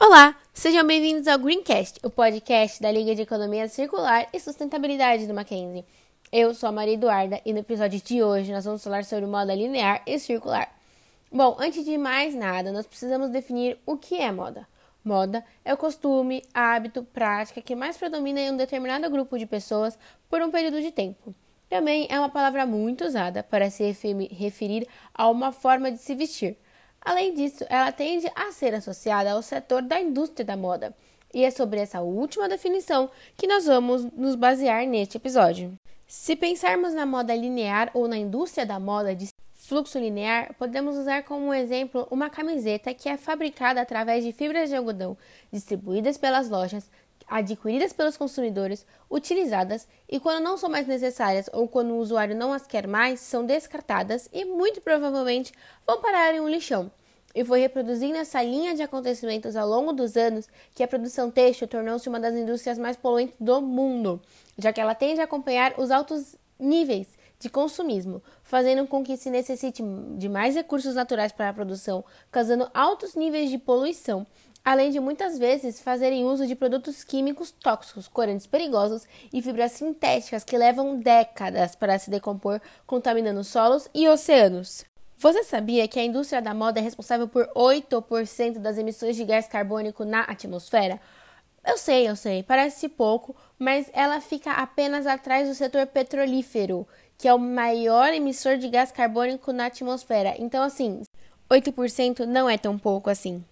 Olá, sejam bem-vindos ao Greencast, o podcast da Liga de Economia Circular e Sustentabilidade do Mackenzie. Eu sou a Maria Eduarda e no episódio de hoje nós vamos falar sobre moda linear e circular. Bom, antes de mais nada, nós precisamos definir o que é moda. Moda é o costume, hábito, prática que mais predomina em um determinado grupo de pessoas por um período de tempo. Também é uma palavra muito usada para se referir a uma forma de se vestir Além disso, ela tende a ser associada ao setor da indústria da moda. E é sobre essa última definição que nós vamos nos basear neste episódio. Se pensarmos na moda linear ou na indústria da moda de fluxo linear, podemos usar como exemplo uma camiseta que é fabricada através de fibras de algodão distribuídas pelas lojas, adquiridas pelos consumidores, utilizadas e, quando não são mais necessárias ou quando o usuário não as quer mais, são descartadas e muito provavelmente vão parar em um lixão. E foi reproduzindo essa linha de acontecimentos ao longo dos anos que a produção têxtil tornou-se uma das indústrias mais poluentes do mundo, já que ela tende a acompanhar os altos níveis de consumismo, fazendo com que se necessite de mais recursos naturais para a produção, causando altos níveis de poluição além de muitas vezes fazerem uso de produtos químicos tóxicos, corantes perigosos e fibras sintéticas que levam décadas para se decompor, contaminando solos e oceanos. Você sabia que a indústria da moda é responsável por 8% das emissões de gás carbônico na atmosfera? Eu sei, eu sei, parece pouco, mas ela fica apenas atrás do setor petrolífero, que é o maior emissor de gás carbônico na atmosfera. Então, assim, 8% não é tão pouco assim.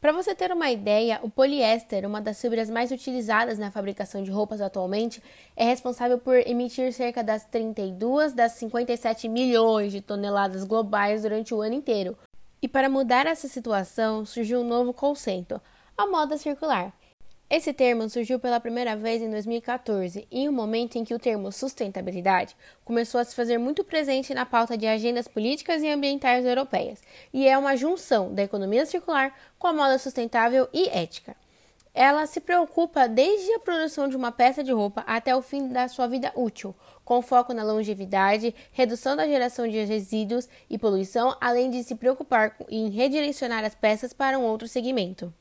Para você ter uma ideia, o poliéster, uma das fibras mais utilizadas na fabricação de roupas atualmente, é responsável por emitir cerca das 32 das 57 milhões de toneladas globais durante o ano inteiro. E para mudar essa situação, surgiu um novo conceito, a moda circular. Esse termo surgiu pela primeira vez em 2014, em um momento em que o termo sustentabilidade começou a se fazer muito presente na pauta de agendas políticas e ambientais europeias, e é uma junção da economia circular com a moda sustentável e ética. Ela se preocupa desde a produção de uma peça de roupa até o fim da sua vida útil, com foco na longevidade, redução da geração de resíduos e poluição, além de se preocupar em redirecionar as peças para um outro segmento.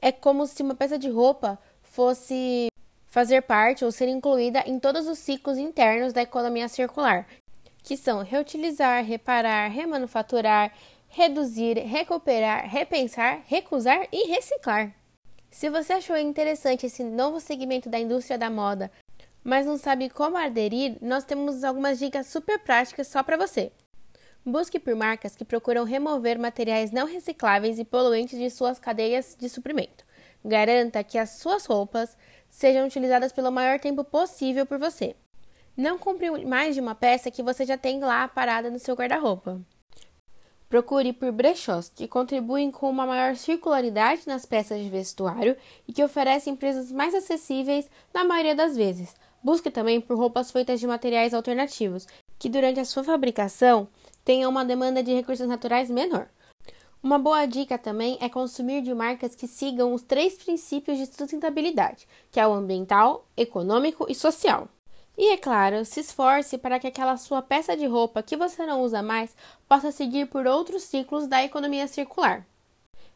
É como se uma peça de roupa fosse fazer parte ou ser incluída em todos os ciclos internos da economia circular, que são reutilizar, reparar, remanufaturar, reduzir, recuperar, repensar, recusar e reciclar. Se você achou interessante esse novo segmento da indústria da moda, mas não sabe como aderir, nós temos algumas dicas super práticas só para você. Busque por marcas que procuram remover materiais não recicláveis e poluentes de suas cadeias de suprimento. Garanta que as suas roupas sejam utilizadas pelo maior tempo possível por você. Não compre mais de uma peça que você já tem lá parada no seu guarda-roupa. Procure por brechós que contribuem com uma maior circularidade nas peças de vestuário e que oferecem preços mais acessíveis na maioria das vezes. Busque também por roupas feitas de materiais alternativos, que durante a sua fabricação tenha uma demanda de recursos naturais menor. Uma boa dica também é consumir de marcas que sigam os três princípios de sustentabilidade, que é o ambiental, econômico e social. E é claro, se esforce para que aquela sua peça de roupa que você não usa mais possa seguir por outros ciclos da economia circular.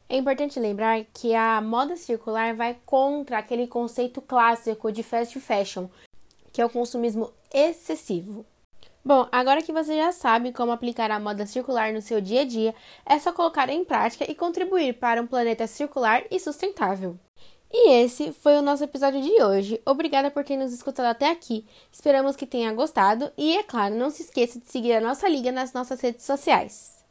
É importante lembrar que a moda circular vai contra aquele conceito clássico de fast fashion, que é o consumismo excessivo. Bom, agora que você já sabe como aplicar a moda circular no seu dia a dia, é só colocar em prática e contribuir para um planeta circular e sustentável. E esse foi o nosso episódio de hoje. Obrigada por ter nos escutado até aqui. Esperamos que tenha gostado e, é claro, não se esqueça de seguir a nossa liga nas nossas redes sociais.